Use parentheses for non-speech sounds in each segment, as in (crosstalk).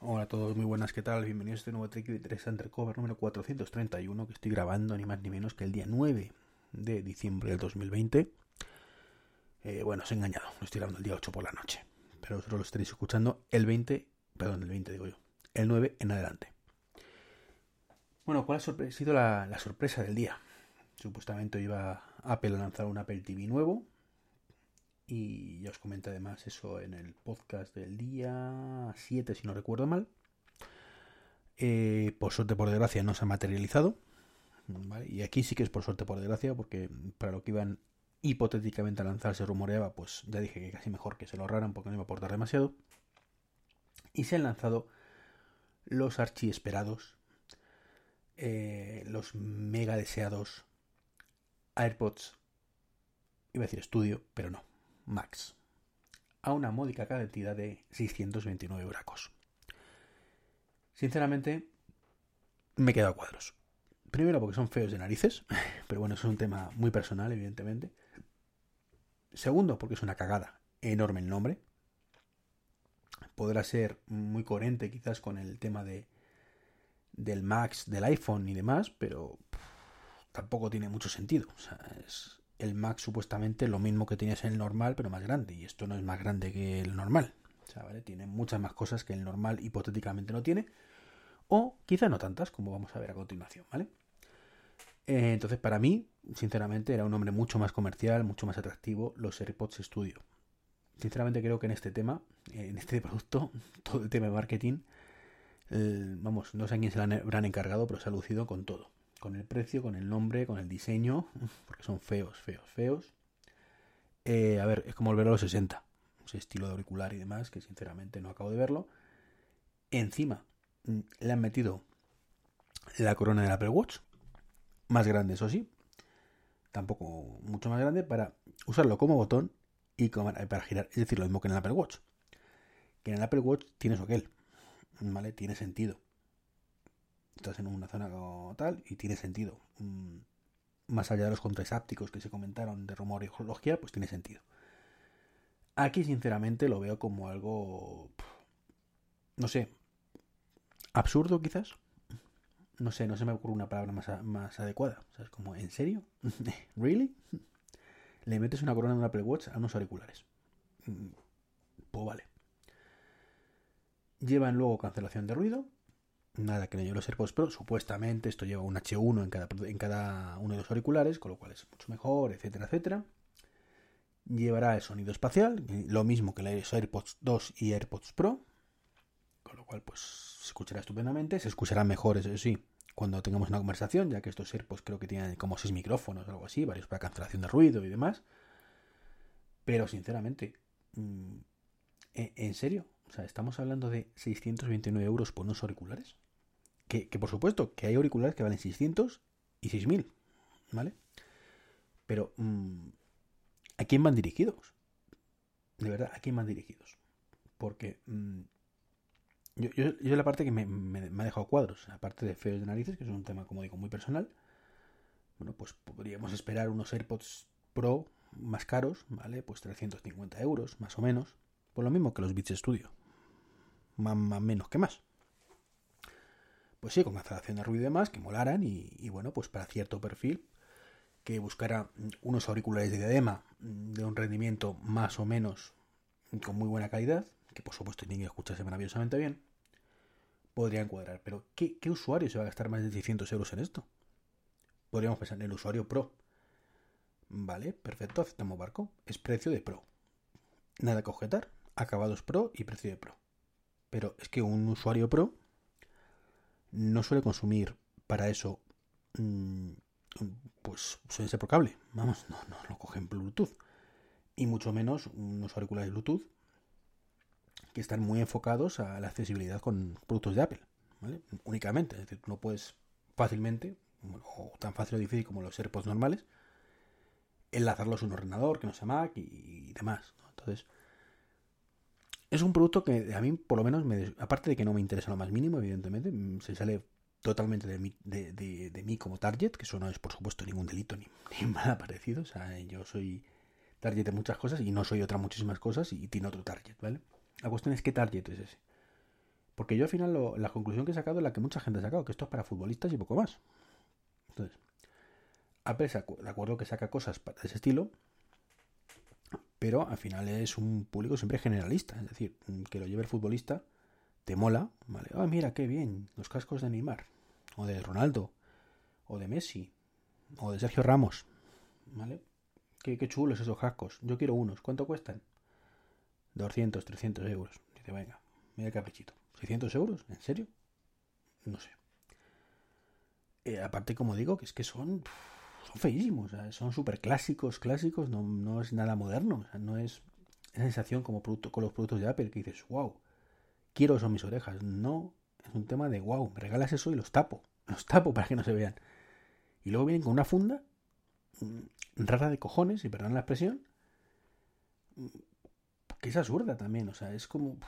Hola a todos, muy buenas, ¿qué tal? Bienvenidos a este nuevo Tricky 3 Undercover número 431 que estoy grabando ni más ni menos que el día 9 de diciembre del 2020. Eh, bueno, os he engañado, lo estoy grabando el día 8 por la noche, pero vosotros lo estaréis escuchando el 20, perdón, el 20 digo yo, el 9 en adelante. Bueno, ¿cuál ha sido la, la sorpresa del día? Supuestamente iba Apple a lanzar un Apple TV nuevo, y ya os comenté además eso en el podcast del día 7, si no recuerdo mal. Eh, por suerte, por desgracia, no se ha materializado. Y aquí sí que es por suerte, por desgracia, porque para lo que iban hipotéticamente a lanzar se rumoreaba, pues ya dije que casi mejor que se lo ahorraran porque no iba a aportar demasiado. Y se han lanzado los archiesperados, eh, los mega deseados AirPods. Iba a decir estudio, pero no. Max a una módica cantidad de 629 euracos. Sinceramente, me he quedado a cuadros. Primero porque son feos de narices, (laughs) pero bueno, es un tema muy personal, evidentemente. Segundo, porque es una cagada enorme el nombre. Podrá ser muy coherente quizás con el tema de del Max, del iPhone y demás, pero tampoco tiene mucho sentido. O sea, es, el Mac supuestamente lo mismo que tenías en el normal, pero más grande. Y esto no es más grande que el normal. O sea, ¿vale? Tiene muchas más cosas que el normal hipotéticamente no tiene. O quizá no tantas, como vamos a ver a continuación, ¿vale? Eh, entonces, para mí, sinceramente, era un nombre mucho más comercial, mucho más atractivo, los AirPods Studio. Sinceramente creo que en este tema, en este (laughs) producto, todo el tema de marketing, vamos, no sé a quién se lo habrán encargado, pero se ha lucido con todo con el precio, con el nombre, con el diseño, (laughs) porque son feos, feos, feos. Eh, a ver, es como volver a los 60, ese estilo de auricular y demás, que sinceramente no acabo de verlo. Encima mm, le han metido la corona del Apple Watch, más grande, eso sí, tampoco mucho más grande, para usarlo como botón y para girar. Es decir, lo mismo que en el Apple Watch. Que en el Apple Watch tienes aquel, ¿vale? Tiene sentido estás en una zona tal y tiene sentido. Mm, más allá de los controles ápticos que se comentaron de rumor y geología, pues tiene sentido. Aquí, sinceramente, lo veo como algo. No sé. Absurdo, quizás. No sé, no se me ocurre una palabra más, más adecuada. ¿Sabes? Como, ¿en serio? (laughs) ¿Really? Le metes una corona en un Apple Watch a unos auriculares. Mm, pues vale. Llevan luego cancelación de ruido, nada que no lleve los AirPods Pro. Supuestamente esto lleva un H1 en cada, en cada uno de los auriculares, con lo cual es mucho mejor, etcétera, etcétera. Llevará el sonido espacial, lo mismo que los AirPods 2 y AirPods Pro, con lo cual pues se escuchará estupendamente, se escuchará mejor, eso sí, cuando tengamos una conversación, ya que estos AirPods creo que tienen como 6 micrófonos o algo así, varios para cancelación de ruido y demás. Pero sinceramente, mm, ¿en serio? O sea, estamos hablando de 629 euros por unos auriculares. Que, por supuesto, que hay auriculares que valen 600 y 6000, ¿vale? Pero, mm, ¿a quién van dirigidos? De verdad, ¿a quién van dirigidos? Porque mm, yo, yo, la parte que me, ha dejado cuadros, aparte de feos de narices, que es un tema, como digo, muy personal, bueno, pues podríamos esperar unos AirPods Pro más caros, ¿vale? Pues 350 euros, más o menos, por lo mismo que los Beats Studio, más menos que más pues sí, con cancelación de ruido y demás, que molaran y, bueno, pues para cierto perfil que buscara unos auriculares de diadema de un rendimiento más o menos con muy buena calidad, que por supuesto tienen que escucharse maravillosamente bien, podría encuadrar. Pero ¿qué, usuario se va a gastar más de 600 euros en esto? Podríamos pensar en el usuario Pro. Vale, perfecto, aceptamos barco. Es precio de Pro. Nada que objetar. Acabados Pro y precio de Pro. Pero es que un usuario Pro no suele consumir para eso, mm, pues suele ser por cable. Vamos, no, no lo cogen Bluetooth. Y mucho menos unos auriculares Bluetooth que están muy enfocados a la accesibilidad con productos de Apple. ¿vale? Únicamente. Es decir, no puedes fácilmente, o tan fácil o difícil como los AirPods normales, enlazarlos a un ordenador que no sea Mac y, demás. Entonces, es un producto que a mí, por lo menos, me, aparte de que no me interesa lo más mínimo, evidentemente, mm, se sale totalmente de mí, de, mí como target, que eso no es, por supuesto, ningún delito (laughs) ni, nada parecido. O sea, yo soy target de muchas cosas y no soy otra muchísimas cosas y tiene otro target, ¿vale? La cuestión es qué target es ese. Porque yo al final la conclusión que he sacado es la que mucha gente ha sacado, que esto es para futbolistas y poco más. Entonces, Apple de acuerdo que saca cosas para ese estilo, pero al final es un público siempre generalista. Es decir, que lo lleve el futbolista, te mola, ¿vale? Ah, mira, qué bien, los cascos de Neymar, o de Ronaldo, o de Messi, o de Sergio Ramos, ¿vale? Qué, qué chulos esos cascos. Yo quiero unos. ¿Cuánto cuestan? 200, 300 euros. Dice, venga, mira caprichito. ¿600 euros? ¿En serio? No sé. Eh, aparte, como digo, que es que son, son feísimos. son súper clásicos, clásicos. No, no, es nada moderno. no es esa sensación como producto, con los productos de Apple que dices, wow, quiero eso en mis orejas. No, es un tema de, wow, me regalas eso y los tapo. Los tapo para que no se vean. Y luego vienen con una funda mm, rara de cojones, y perdón la expresión, mm, que es absurda también. O sea, es como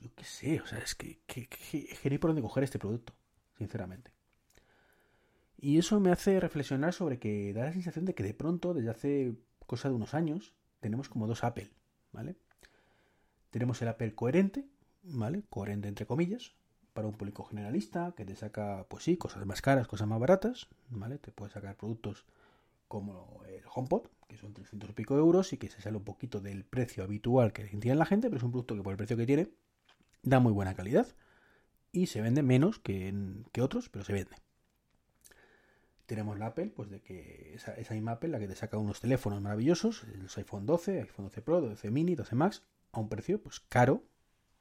yo qué sé, o sea, es que, que, que, por dónde coger este producto, sinceramente. Y eso me hace reflexionar sobre que da la sensación de que de pronto, desde hace cosa de unos años, tenemos como dos Apple, ¿vale? Tenemos el Apple coherente, ¿vale? Coherente entre comillas, para un público generalista, que te saca, pues sí, cosas más caras, cosas más baratas, ¿vale? Te puede sacar productos como el HomePod, que son 300 y pico euros y que se sale un poquito del precio habitual que tiene la gente, pero es un producto que por el precio que tiene, da muy buena calidad y se vende menos que, que otros, pero se vende. Tenemos la Apple, pues de que esa, esa Apple, la que te saca unos teléfonos maravillosos, los iPhone 12, iPhone 12 Pro, 12 Mini, 12 Max, a un precio pues caro,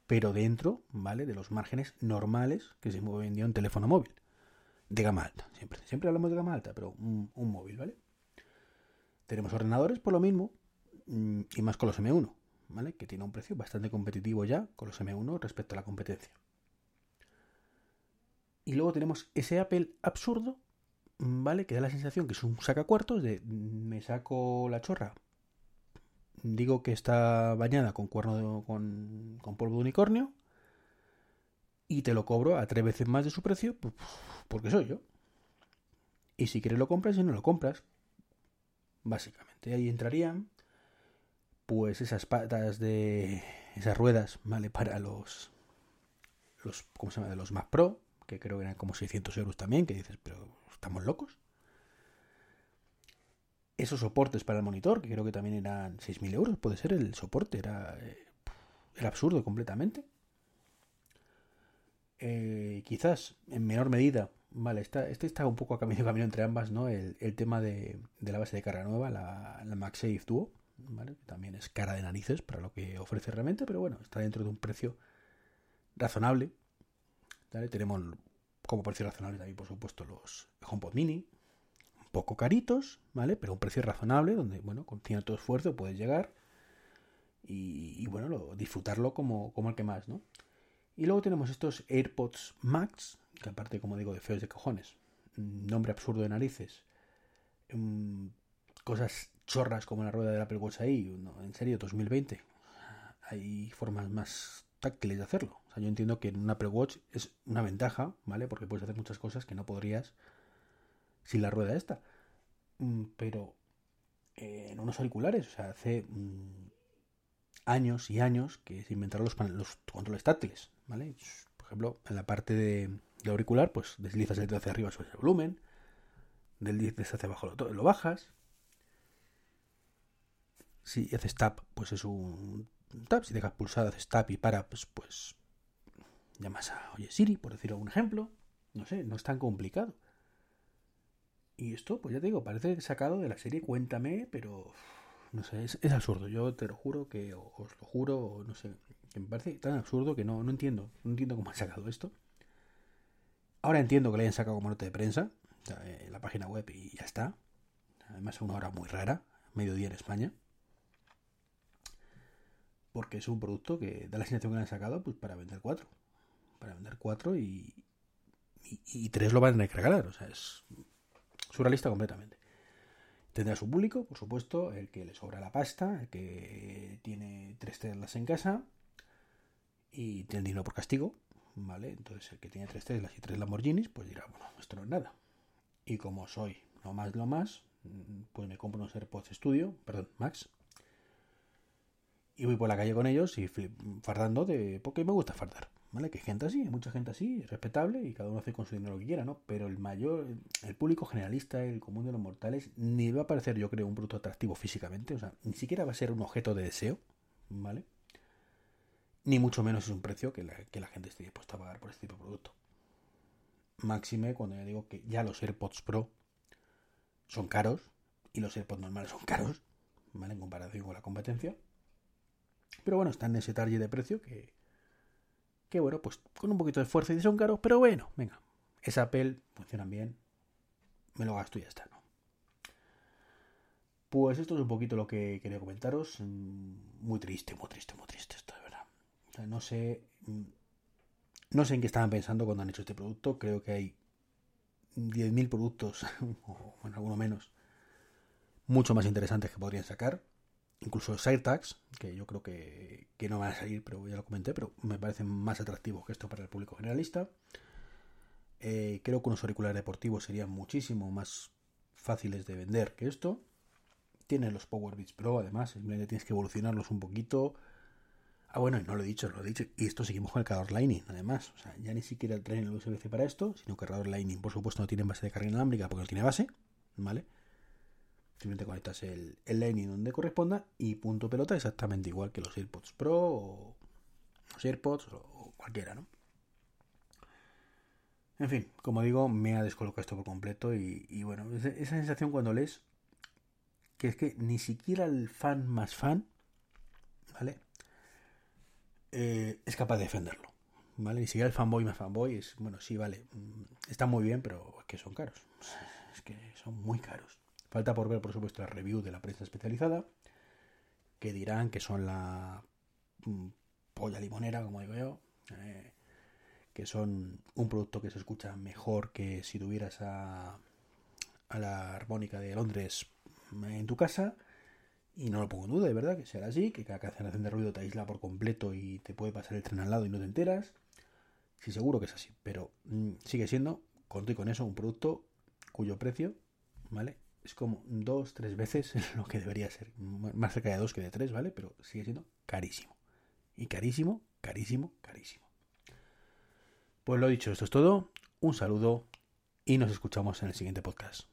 pero dentro, ¿vale? De los márgenes normales que se mueve un teléfono móvil. De gama alta, siempre. Siempre hablamos de gama alta, pero un, un móvil, ¿vale? Tenemos ordenadores por lo mismo, mm, y más con los M1. Que tiene un precio bastante competitivo ya con los M1 respecto a la competencia. Y luego tenemos ese Apple absurdo, ¿vale? Que da la sensación que es un sacacuartos de me saco la chorra. Digo que está bañada con cuerno con, con polvo de unicornio. Y te lo cobro a tres veces más de su precio, porque soy yo. Y si quieres lo compras y no lo compras. Básicamente. Ahí entrarían pues esas patas de esas ruedas, ¿vale? Para los, los ¿cómo se llama? De los Mac Pro, que creo que eran como 600 euros también, que dices, pero ¿estamos locos? Esos soportes para el monitor, que creo que también eran 6.000 euros, puede ser el soporte, era, eh, era absurdo completamente. Eh, quizás en menor medida, vale, está, este está un poco a camino, (laughs) camino entre ambas, ¿no? El, tema de, la base de carga nueva, la, la MagSafe Duo, también es cara de narices para lo que ofrece realmente, pero bueno, está dentro de un precio razonable. Tenemos como precio razonable también, por supuesto, los HomePod Mini, un poco caritos, ¿vale? Pero un precio razonable, donde, bueno, con cierto esfuerzo puedes llegar y, bueno, disfrutarlo como, el que más, ¿no? Y luego tenemos estos AirPods Max, que aparte, como digo, de feos de cojones, nombre absurdo de narices, mm, cosas chorras como la rueda del Apple Watch ahí, en serio, 2020. Hay formas más táctiles de hacerlo. O sea, yo entiendo que en un Apple Watch es una ventaja, ¿vale? Porque puedes hacer muchas cosas que no podrías sin la rueda esta. Mm, pero eh, en unos auriculares, o sea, hace mm, años y años que se inventaron los, controles táctiles, ¿vale? Por ejemplo, en la parte de, auricular, pues deslizas el dedo hacia arriba sobre el volumen, deslizas hacia abajo lo bajas, si haces tap, pues es un tap. Si dejas pulsado, haces tap y para, pues, pues llamas a Oye Siri, por decir algún ejemplo. No sé, no es tan complicado. Y esto, pues ya te digo, parece sacado de la serie Cuéntame, pero no sé, es, absurdo. Yo te lo juro que, os lo juro, no sé, que me parece tan absurdo que no, no entiendo, no entiendo cómo han sacado esto. Ahora entiendo que le hayan sacado como nota de prensa, en la página web y ya está. Además, a una hora muy rara, mediodía en España porque es un producto que da la sensación que le han sacado pues para vender cuatro. Para vender cuatro y, y, tres lo van a regalar. O sea, es surrealista completamente. Tendrá su público, por supuesto, el que le sobra la pasta, el que tiene tres Teslas en casa y tiene dinero por castigo, ¿vale? Entonces el que tiene tres Teslas y tres Lamborghinis, pues dirá, bueno, esto no es nada. Y como soy no más lo más, pues me compro unos AirPods Studio, perdón, Max, y voy por la calle con ellos y fardando de porque me gusta fardar ¿vale? Que hay gente así, hay mucha gente así, respetable, y cada uno hace con su dinero lo que quiera, ¿no? Pero el mayor, el público generalista, el común de los mortales, ni va a parecer, yo creo, un producto atractivo físicamente, o sea, ni siquiera va a ser un objeto de deseo, ¿vale? Ni mucho menos es un precio que la, que la gente esté dispuesta a pagar por este tipo de producto. Máxime cuando ya digo que ya los AirPods Pro son caros y los AirPods normales son caros, ¿vale? En comparación con la competencia. Pero bueno, están en ese target de precio que, que bueno, pues con un poquito de esfuerzo y son caros, pero bueno, venga, es Apple, funcionan bien, me lo gasto y ya está, ¿no? Pues esto es un poquito lo que quería comentaros. Mm, muy triste, muy triste, muy triste esto, de verdad. O sea, no sé. Mm, no sé en qué estaban pensando cuando han hecho este producto. Creo que hay 10.000 productos, (laughs) o bueno, alguno menos, mucho más interesantes que podrían sacar incluso SireTags, que yo creo que, no van a salir, pero ya lo comenté, pero me parecen más atractivos que esto para el público generalista. Eh, creo que unos auriculares deportivos serían muchísimo más fáciles de vender que esto. Tiene los Power Beats Pro, además, simplemente tienes que evolucionarlos un poquito. Ah, bueno, y no lo he dicho, lo he dicho. Y esto seguimos con el cargador Lightning, además. O sea, ya ni siquiera traen el USB-C para esto, sino que el cargador Lightning, por supuesto, no tiene base de carga inalámbrica porque no tiene base, ¿vale? Simplemente conectas el, el Lightning donde corresponda y punto pelota exactamente igual que los AirPods Pro o los AirPods o cualquiera, ¿no? En fin, como digo, me ha descolocado esto por completo y, bueno, esa sensación cuando lees que es que ni siquiera el fan más fan, ¿vale? Eh, es capaz de defenderlo, ¿vale? Ni siquiera el fanboy más fanboy es, bueno, sí, vale, mm, está muy bien, pero es que son caros, es que son muy caros. Falta por ver, por supuesto, la review de la prensa especializada, que dirán que son la mm, polla limonera, como digo yo, eh, que son un producto que se escucha mejor que si tuvieras a, a la armónica de Londres en tu casa. Y no lo pongo en duda, de verdad, que será así, que cada cancelación de ruido te aísla por completo y te puede pasar el tren al lado y no te enteras. Sí, seguro que es así, pero mm, sigue siendo, conto y con eso, un producto cuyo precio, ¿vale? Es como dos, tres veces (laughs) lo que debería ser. Más cerca de dos que de tres, ¿vale? Pero sigue siendo carísimo. Y carísimo, carísimo, carísimo. Pues lo dicho, esto es todo. Un saludo y nos escuchamos en el siguiente podcast.